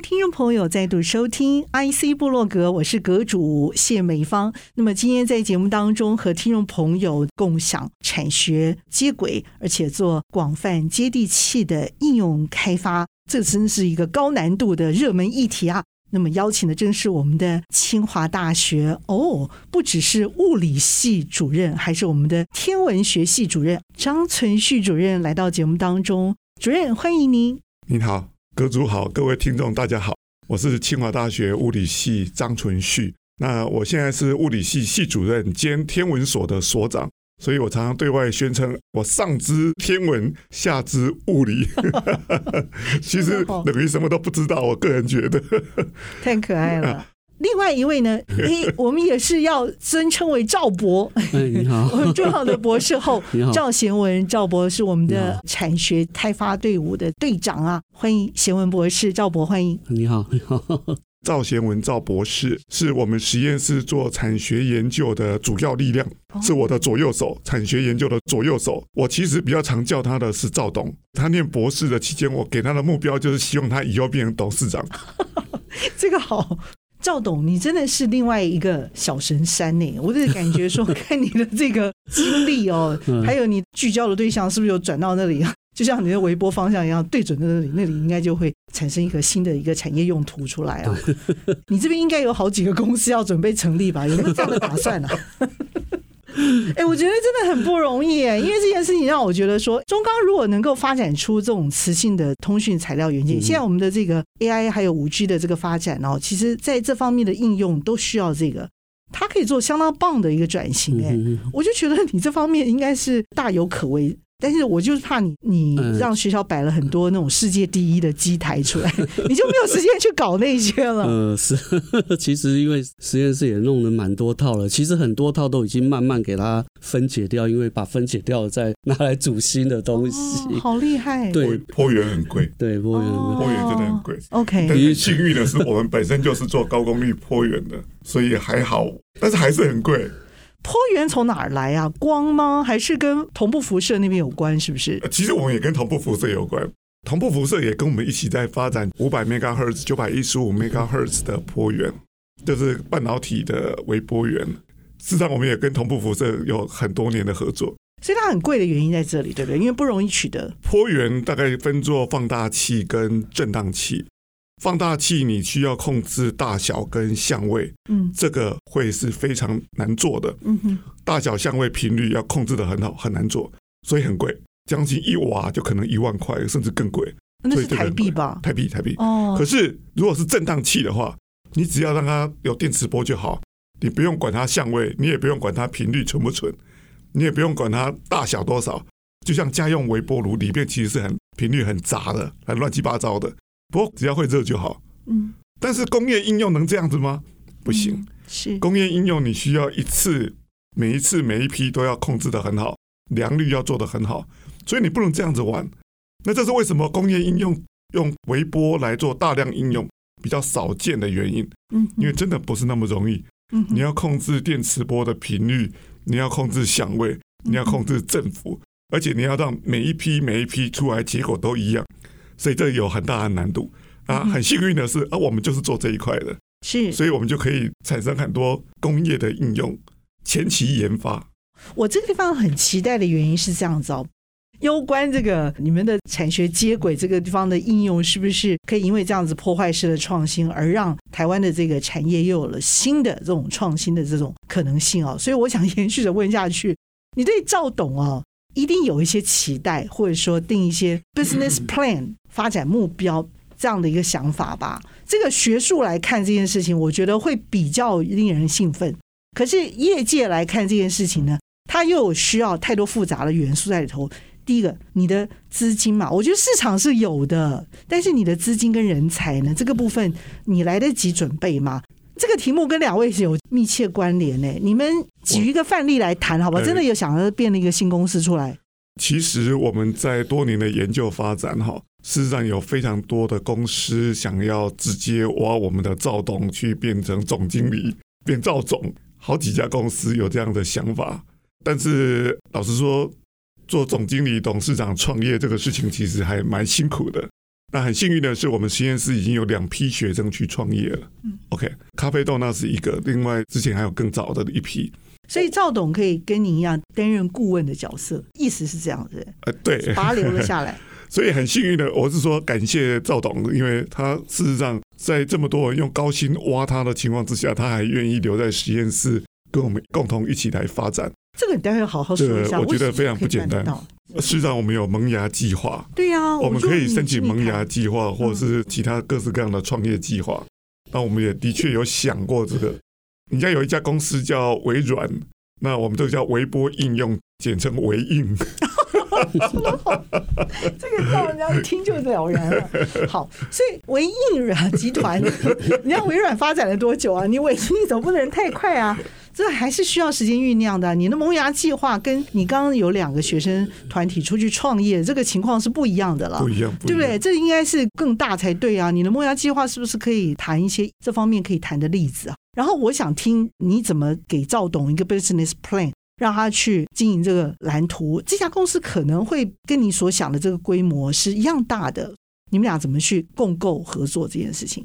听众朋友再度收听 IC 部落格，我是阁主谢美芳。那么今天在节目当中和听众朋友共享产学接轨，而且做广泛接地气的应用开发，这真是一个高难度的热门议题啊！那么邀请的正是我们的清华大学哦，不只是物理系主任，还是我们的天文学系主任张存旭主任来到节目当中。主任，欢迎您。您好。阁主好，各位听众大家好，我是清华大学物理系张存旭。那我现在是物理系系主任兼天文所的所长，所以我常常对外宣称我上知天文，下知物理。其实等于什么都不知道，我个人觉得太可爱了。另外一位呢，诶，我们也是要尊称为赵博，你好，我们重要的博士后 赵贤文，赵博是我们的产学开发队伍的队长啊，欢迎贤文博士，赵博欢迎。你好，你好，赵贤文赵博士是我们实验室做产学研究的主要力量，是我的左右手，产学研究的左右手。我其实比较常叫他的是赵董，他念博士的期间，我给他的目标就是希望他以后变成董事长。这个好。赵董，你真的是另外一个小神山呢！我就是感觉说，看你的这个经历哦，还有你聚焦的对象是不是有转到那里？就像你的微波方向一样，对准在那里，那里应该就会产生一个新的一个产业用途出来啊！你这边应该有好几个公司要准备成立吧？有没有这样的打算呢、啊？哎，我觉得真的很不容易哎，因为这件事情让我觉得说，中钢如果能够发展出这种磁性的通讯材料元件，现在我们的这个 AI 还有五 G 的这个发展哦，其实在这方面的应用都需要这个，它可以做相当棒的一个转型哎，我就觉得你这方面应该是大有可为。但是我就是怕你，你让学校摆了很多那种世界第一的机台出来，你就没有时间去搞那些了。呃，是，其实因为实验室也弄了蛮多套了，其实很多套都已经慢慢给它分解掉，因为把分解掉了再拿来煮新的东西。哦、好厉害！对，坡源很贵，对，坡源坡源真的很贵。OK，但是幸运的是，我们本身就是做高功率坡源的，所以还好，但是还是很贵。波源从哪儿来啊？光吗？还是跟同步辐射那边有关？是不是？其实我们也跟同步辐射有关。同步辐射也跟我们一起在发展五百 megahertz、九百一十五 megahertz 的波源，就是半导体的微波源。事实上，我们也跟同步辐射有很多年的合作。所以它很贵的原因在这里，对不对？因为不容易取得。波源大概分作放大器跟振荡器。放大器你需要控制大小跟相位，嗯，这个会是非常难做的，嗯哼，大小相位频率要控制的很好，很难做，所以很贵，将近一瓦就可能一万块，甚至更贵。那是台币吧？台币，台币。哦。可是如果是振荡器的话，你只要让它有电磁波就好，你不用管它相位，你也不用管它频率纯不纯，你也不用管它大小多少，就像家用微波炉里面其实是很频率很杂的，很乱七八糟的。不过只要会热就好，嗯，但是工业应用能这样子吗？不行，嗯、是。工业应用你需要一次每一次每一批都要控制的很好，良率要做的很好，所以你不能这样子玩。那这是为什么工业应用用微波来做大量应用比较少见的原因，嗯，因为真的不是那么容易，嗯，你要控制电磁波的频率，你要控制响位，你要控制振幅，而且你要让每一批每一批出来结果都一样。所以这有很大的难度啊！很幸运的是啊，我们就是做这一块的，是，所以我们就可以产生很多工业的应用，前期研发。我这个地方很期待的原因是这样子哦，攸关这个你们的产学接轨这个地方的应用，是不是可以因为这样子破坏式的创新，而让台湾的这个产业又有了新的这种创新的这种可能性哦？所以我想延续着问下去，你对赵董啊？一定有一些期待，或者说定一些 business plan 发展目标这样的一个想法吧。这个学术来看这件事情，我觉得会比较令人兴奋。可是业界来看这件事情呢，它又有需要太多复杂的元素在里头。第一个，你的资金嘛，我觉得市场是有的，但是你的资金跟人才呢，这个部分你来得及准备吗？这个题目跟两位是有密切关联呢。你们举一个范例来谈，好吧？真的有想要变了一个新公司出来？其实我们在多年的研究发展，哈，事实上有非常多的公司想要直接挖我们的赵董去变成总经理，变赵总，好几家公司有这样的想法。但是老实说，做总经理、董事长创业这个事情，其实还蛮辛苦的。那很幸运的是，我们实验室已经有两批学生去创业了。嗯，OK，咖啡豆那是一个，另外之前还有更早的一批。所以赵董可以跟您一样担任顾问的角色，意思是这样子。呃，对，把他留了下来。所以很幸运的，我是说感谢赵董，因为他事实上在这么多人用高薪挖他的情况之下，他还愿意留在实验室跟我们共同一起来发展。这个你待会好好说一下。我觉得非常不简单。事实上，我们有萌芽计划。对呀、啊，我们可以申请萌芽计划，或者是其他各式各样的创业计划。那我们也的确有想过这个。人家有一家公司叫微软。那我们这个叫微波应用，简称微应。这个让人家一听就了然了。好，所以微应软集团，你看微软发展了多久啊？你微应总不能太快啊？这还是需要时间酝酿的。你的萌芽计划跟你刚刚有两个学生团体出去创业，这个情况是不一样的了，不一样，对不对？这应该是更大才对啊。你的萌芽计划是不是可以谈一些这方面可以谈的例子啊？然后我想听你怎么给赵董一个 business plan，让他去经营这个蓝图。这家公司可能会跟你所想的这个规模是一样大的，你们俩怎么去共构合作这件事情？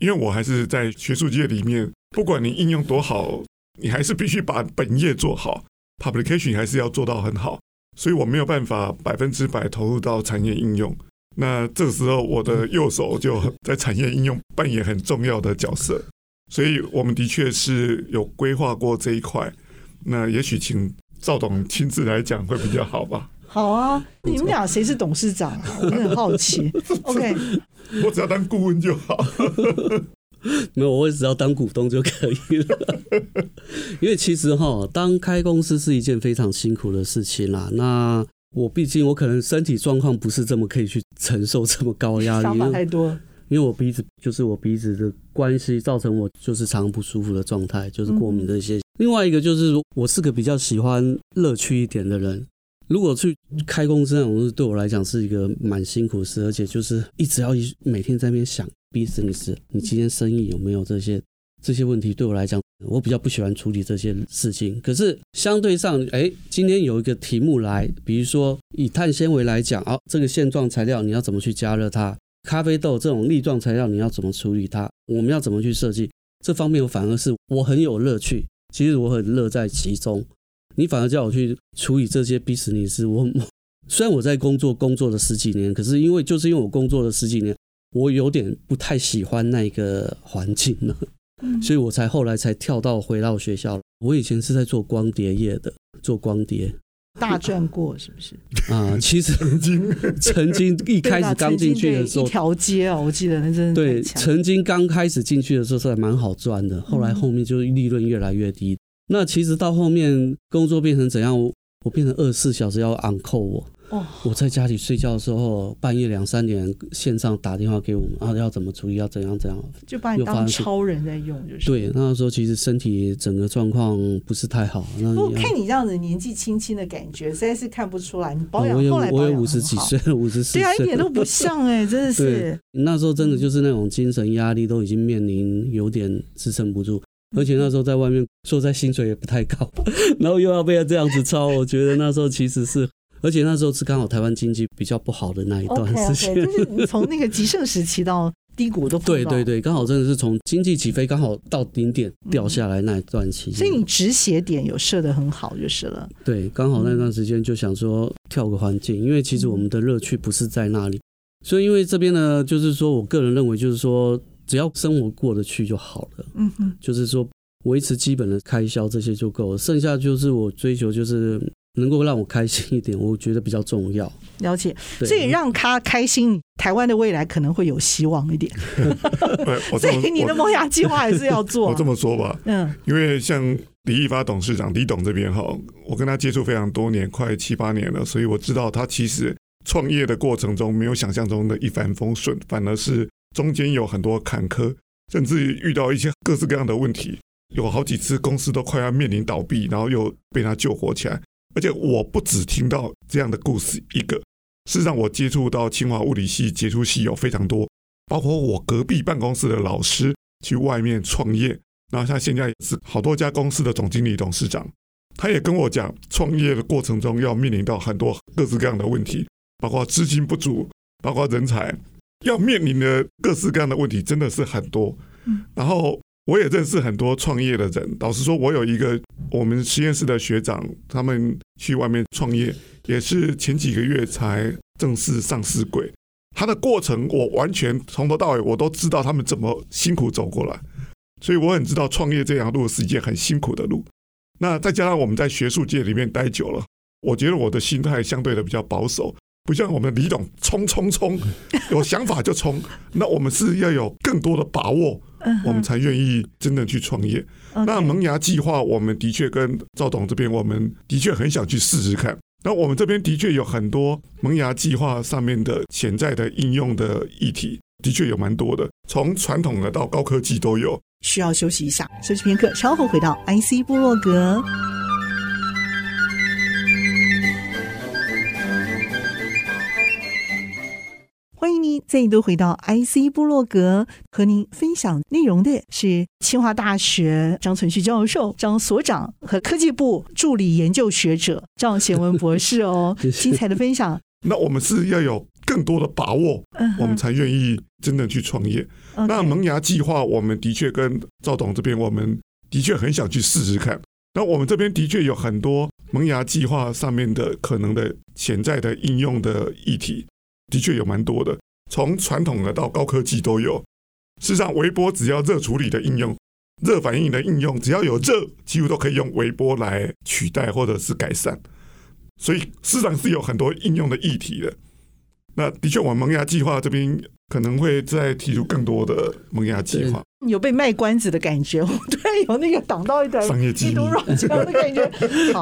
因为我还是在学术界里面，不管你应用多好，你还是必须把本业做好，publication 还是要做到很好。所以我没有办法百分之百投入到产业应用。那这个时候，我的右手就在产业应用扮演很重要的角色。所以我们的确是有规划过这一块，那也许请赵董亲自来讲会比较好吧？好啊，你们俩谁是董事长啊？我很好奇。OK，我只要当顾问就好。没有，我也只要当股东就可以了。因为其实哈，当开公司是一件非常辛苦的事情啦。那我毕竟我可能身体状况不是这么可以去承受这么高压力，想法太多。因为我鼻子就是我鼻子的关系，造成我就是常常不舒服的状态，就是过敏这些。嗯、另外一个就是我是个比较喜欢乐趣一点的人，如果去开公司那种事，对我来讲是一个蛮辛苦的事，而且就是一直要一每天在那边想 business，你今天生意有没有这些这些问题？对我来讲，我比较不喜欢处理这些事情。可是相对上，哎，今天有一个题目来，比如说以碳纤维来讲，哦，这个线状材料你要怎么去加热它？咖啡豆这种粒状材料，你要怎么处理它？我们要怎么去设计？这方面我反而是我很有乐趣，其实我很乐在其中。你反而叫我去处理这些 business，我虽然我在工作工作了十几年，可是因为就是因为我工作了十几年，我有点不太喜欢那个环境了，所以我才后来才跳到回到学校。我以前是在做光碟业的，做光碟。大赚过是不是？啊，其实曾经曾经一开始刚进去的时候，一条街啊，我记得那真的对。曾经刚开始进去的时候是还蛮好赚的，后来后面就利润越来越低。那其实到后面工作变成怎样？我我变成二十四小时要 on call 我。哦，我在家里睡觉的时候，半夜两三点线上打电话给我们啊，要怎么处理，要怎样怎样，就把你当超人在用，就是对。那时候其实身体整个状况不是太好。那不看你这样子年纪轻轻的感觉，实在是看不出来。你保养后来我有五十几岁，五十四岁，对啊，一点都不像哎、欸，真的是。那时候真的就是那种精神压力都已经面临有点支撑不住，而且那时候在外面说在薪水也不太高，然后又要被他这样子操，我觉得那时候其实是。而且那时候是刚好台湾经济比较不好的那一段时间，okay, okay, 就是从那个极盛时期到低谷都对对对，刚好真的是从经济起飞刚好到顶点掉下来那一段期间，所以你止血点有设的很好就是了。对，刚好那段时间就想说跳个环境，因为其实我们的乐趣不是在那里，所以因为这边呢，就是说我个人认为就是说只要生活过得去就好了，嗯哼，就是说维持基本的开销这些就够了，剩下就是我追求就是。能够让我开心一点，我觉得比较重要。了解，所以让他开心，台湾的未来可能会有希望一点。所以你的萌芽计划还是要做。我这么说吧，嗯，因为像李义发董事长李董这边哈，我跟他接触非常多年，快七八年了，所以我知道他其实创业的过程中没有想象中的一帆风顺，反而是中间有很多坎坷，甚至于遇到一些各式各样的问题，有好几次公司都快要面临倒闭，然后又被他救活起来。而且我不只听到这样的故事一个，事实上我接触到清华物理系杰出系有非常多，包括我隔壁办公室的老师去外面创业，然后他现在也是好多家公司的总经理、董事长。他也跟我讲，创业的过程中要面临到很多各式各样的问题，包括资金不足，包括人才，要面临的各式各样的问题真的是很多。然后我也认识很多创业的人。老实说，我有一个我们实验室的学长，他们去外面创业，也是前几个月才正式上市柜。他的过程我完全从头到尾我都知道他们怎么辛苦走过来，所以我很知道创业这条路是一件很辛苦的路。那再加上我们在学术界里面待久了，我觉得我的心态相对的比较保守，不像我们李董冲冲冲，有想法就冲。那我们是要有更多的把握，我们才愿意真的去创业。那萌芽计划，我们的确跟赵董这边，我们的确很想去试试看。那我们这边的确有很多萌芽计划上面的潜在的应用的议题，的确有蛮多的，从传统的到高科技都有。需要休息一下，休息片刻，稍后回到 IC 部落格。欢迎您再度回到 IC 部落格，和您分享内容的是清华大学张存旭教授、张所长和科技部助理研究学者赵贤文博士哦，精彩的分享。那我们是要有更多的把握，我们才愿意真的去创业。那萌芽计划，我们的确跟赵董这边，我们的确很想去试试看。那我们这边的确有很多萌芽计划上面的可能的潜在的应用的议题，的确有蛮多的，从传统的到高科技都有。事实上，微波只要热处理的应用、热反应的应用，只要有热，几乎都可以用微波来取代或者是改善。所以市场是有很多应用的议题的。那的确，我们萌芽计划这边可能会再提出更多的萌芽计划。有被卖关子的感觉，我突然有那个挡到一台商业机密这样的感觉。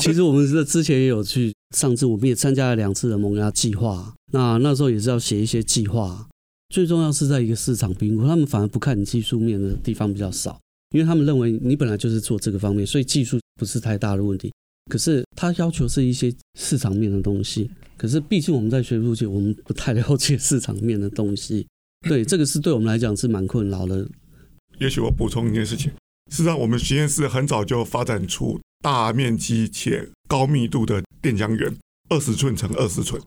其实我们是之前也有去，上次我们也参加了两次的萌芽计划。那那时候也是要写一些计划，最重要是在一个市场评估，他们反而不看你技术面的地方比较少，因为他们认为你本来就是做这个方面，所以技术不是太大的问题。可是他要求是一些市场面的东西，可是毕竟我们在学术界，我们不太了解市场面的东西。对，这个是对我们来讲是蛮困扰的。也许我补充一件事情，事实上我们实验室很早就发展出大面积且高密度的电浆源，二十寸乘二十寸。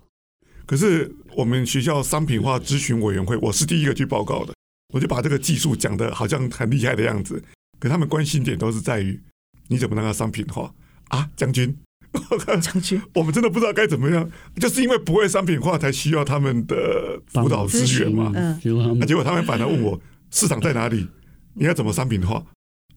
可是我们学校商品化咨询委员会，我是第一个去报告的，我就把这个技术讲的好像很厉害的样子，可他们关心点都是在于你怎么让它商品化。啊，将军，将军，我们真的不知道该怎么样，就是因为不会商品化，才需要他们的辅导资源嘛。嗯，结果他们反而问我市场在哪里，你要怎么商品化？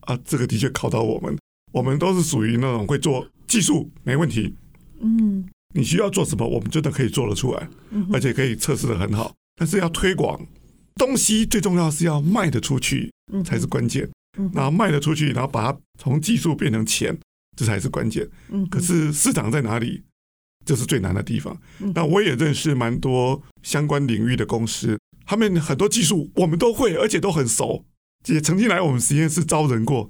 啊，这个的确考到我们，我们都是属于那种会做技术没问题。嗯，你需要做什么，我们真的可以做得出来，而且可以测试的很好。但是要推广东西，最重要是要卖得出去才是关键。嗯然后卖得出去，然后把它从技术变成钱。这才是关键。嗯，可是市场在哪里，这是最难的地方。那我也认识蛮多相关领域的公司，他们很多技术我们都会，而且都很熟，也曾经来我们实验室招人过，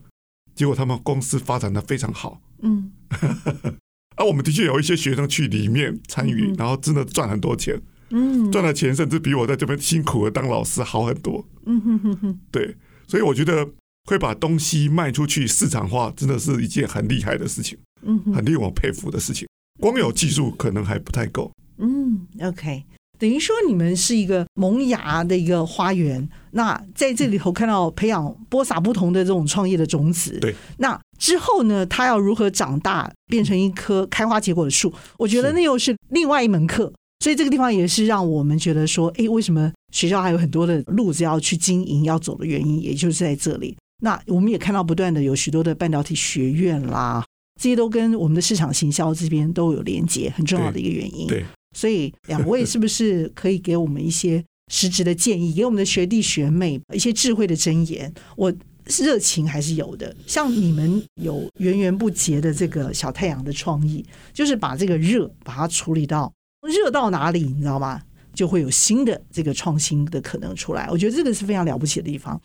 结果他们公司发展的非常好。嗯，啊，我们的确有一些学生去里面参与，然后真的赚很多钱。嗯，赚的钱甚至比我在这边辛苦的当老师好很多。嗯哼哼哼，对，所以我觉得。会把东西卖出去市场化，真的是一件很厉害的事情，嗯，很令我佩服的事情。光有技术可能还不太够。嗯，OK，等于说你们是一个萌芽的一个花园。那在这里头看到培养播撒不同的这种创业的种子。对。那之后呢，它要如何长大，变成一棵开花结果的树？我觉得那又是另外一门课。所以这个地方也是让我们觉得说，哎，为什么学校还有很多的路子要去经营、要走的原因，也就是在这里。那我们也看到不断的有许多的半导体学院啦，这些都跟我们的市场行销这边都有连接，很重要的一个原因。对，对，所以两位是不是可以给我们一些实质的建议，给我们的学弟学妹一些智慧的箴言？我热情还是有的，像你们有源源不竭的这个小太阳的创意，就是把这个热把它处理到热到哪里，你知道吗？就会有新的这个创新的可能出来。我觉得这个是非常了不起的地方。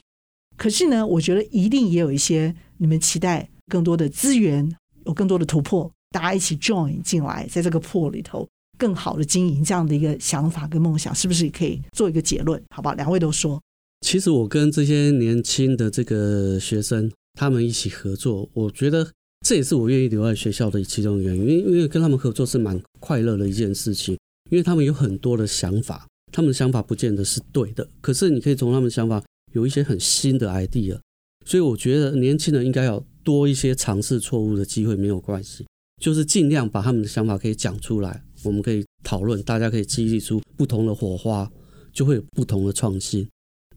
可是呢，我觉得一定也有一些你们期待更多的资源，有更多的突破，大家一起 join 进来，在这个破里头更好的经营这样的一个想法跟梦想，是不是也可以做一个结论？好不好？两位都说。其实我跟这些年轻的这个学生，他们一起合作，我觉得这也是我愿意留在学校的其中原因，因为跟他们合作是蛮快乐的一件事情，因为他们有很多的想法，他们的想法不见得是对的，可是你可以从他们的想法有一些很新的 idea，所以我觉得年轻人应该要多一些尝试错误的机会，没有关系，就是尽量把他们的想法可以讲出来，我们可以讨论，大家可以激励出不同的火花，就会有不同的创新。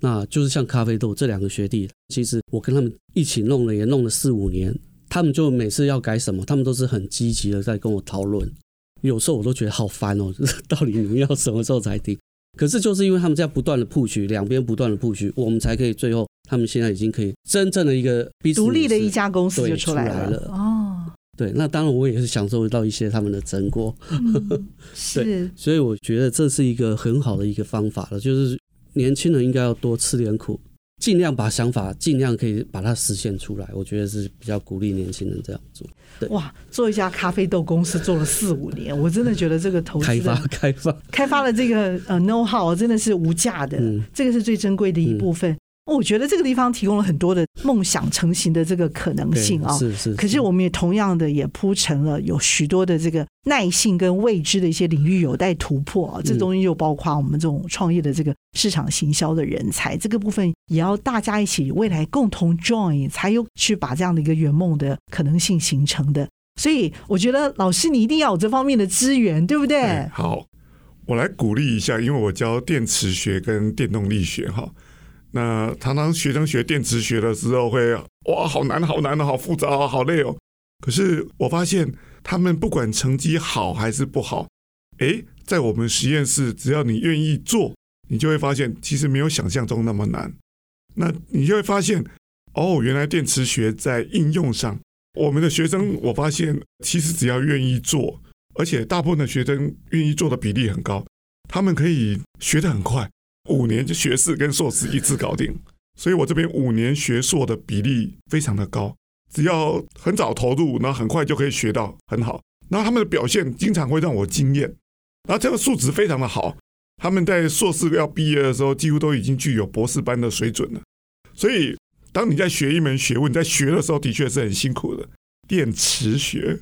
那就是像咖啡豆这两个学弟，其实我跟他们一起弄了，也弄了四五年。他们就每次要改什么，他们都是很积极的在跟我讨论。有时候我都觉得好烦哦，到底你们要什么时候才停？可是就是因为他们在不断的 push，两边不断的 push，我们才可以最后，他们现在已经可以真正的一个独立的一家公司就出来了。来了哦，对，那当然我也是享受到一些他们的成果。嗯、是，所以我觉得这是一个很好的一个方法了，就是。年轻人应该要多吃点苦，尽量把想法尽量可以把它实现出来。我觉得是比较鼓励年轻人这样做。对，哇，做一家咖啡豆公司做了四五年，我真的觉得这个投资开发开发开发了这个呃 know how 真的是无价的，嗯，这个是最珍贵的一部分。嗯我觉得这个地方提供了很多的梦想成型的这个可能性啊，是是。可是我们也同样的也铺成了有许多的这个耐性跟未知的一些领域有待突破啊。这东西就包括我们这种创业的这个市场行销的人才，这个部分也要大家一起未来共同 join，才有去把这样的一个圆梦的可能性形成的。所以我觉得老师你一定要有这方面的资源，对不对？好，我来鼓励一下，因为我教电磁学跟电动力学哈。那常常学生学电磁学的时候会哇，好难好难的，好复杂，好累哦。可是我发现他们不管成绩好还是不好，诶，在我们实验室，只要你愿意做，你就会发现其实没有想象中那么难。那你就会发现哦，原来电磁学在应用上，我们的学生我发现其实只要愿意做，而且大部分的学生愿意做的比例很高，他们可以学得很快。五年就学士跟硕士一次搞定，所以我这边五年学硕的比例非常的高，只要很早投入，然后很快就可以学到很好。然后他们的表现经常会让我惊艳，然后这个素质非常的好，他们在硕士要毕业的时候，几乎都已经具有博士班的水准了。所以，当你在学一门学问，在学的时候，的确是很辛苦的，电磁学，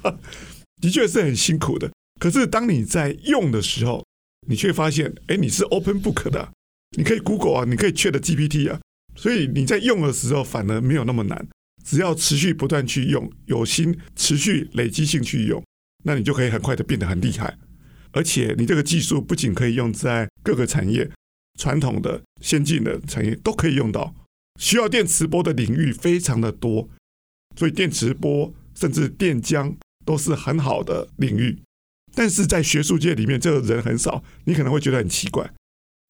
的确是很辛苦的。可是当你在用的时候，你却发现，哎，你是 open book 的，你可以 Google 啊，你可以 Chat GPT 啊，所以你在用的时候反而没有那么难，只要持续不断去用，有心持续累积性去用，那你就可以很快的变得很厉害。而且你这个技术不仅可以用在各个产业，传统的、先进的产业都可以用到，需要电磁波的领域非常的多，所以电磁波甚至电浆都是很好的领域。但是在学术界里面，这个人很少，你可能会觉得很奇怪，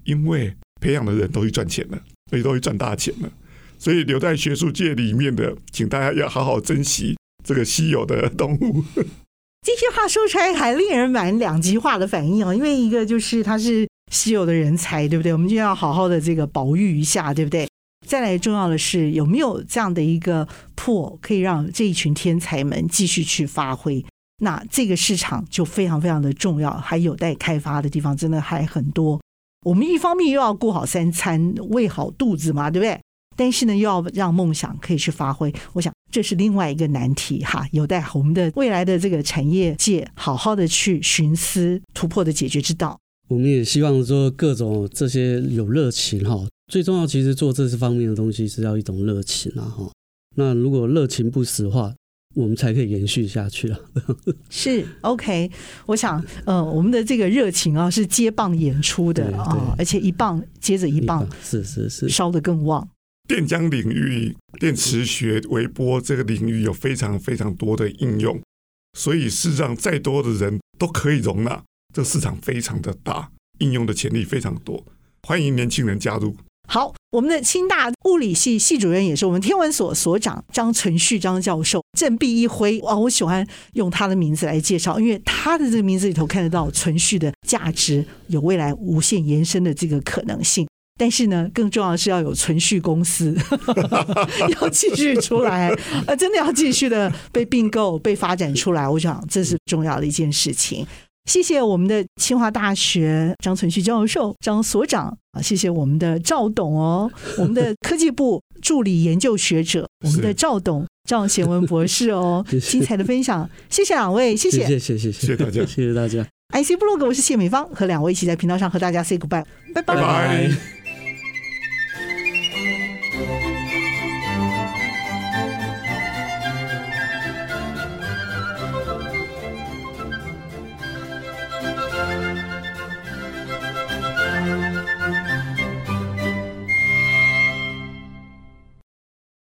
因为培养的人都去赚钱了，所以都去赚大钱了。所以留在学术界里面的，请大家要好好珍惜这个稀有的动物。这些话说出来还令人蛮两极化的反应哦，因为一个就是他是稀有的人才，对不对？我们就要好好的这个保育一下，对不对？再来重要的是有没有这样的一个破可以让这一群天才们继续去发挥。那这个市场就非常非常的重要，还有待开发的地方，真的还很多。我们一方面又要顾好三餐，喂好肚子嘛，对不对？但是呢，又要让梦想可以去发挥。我想这是另外一个难题哈，有待我们的未来的这个产业界好好的去寻思突破的解决之道。我们也希望说各种这些有热情哈，最重要其实做这些方面的东西是要一种热情啊哈。那如果热情不死化，我们才可以延续下去啊！是 OK，我想，呃，我们的这个热情啊，是接棒演出的啊，而且一棒接着一棒，是是是，烧得更旺。电浆领域、电磁学、微波这个领域有非常非常多的应用，所以事实上再多的人都可以容纳，这个市场非常的大，应用的潜力非常多，欢迎年轻人加入。好，我们的清大物理系系主任也是我们天文所所长张存旭张教授，振臂一挥，哇，我喜欢用他的名字来介绍，因为他的这个名字里头看得到存续的价值，有未来无限延伸的这个可能性。但是呢，更重要的是要有存续公司，要继续出来，呃，真的要继续的被并购、被发展出来。我想这是重要的一件事情。谢谢我们的清华大学张存旭教授、张所长啊，谢谢我们的赵董哦，我们的科技部助理研究学者，我们的赵董赵贤文博士哦，精彩的分享，谢谢两位，谢谢，谢谢，谢谢，谢谢大家，谢谢大家。IC blog，，我是谢美芳，和两位一起在频道上和大家 say goodbye，拜拜。拜拜。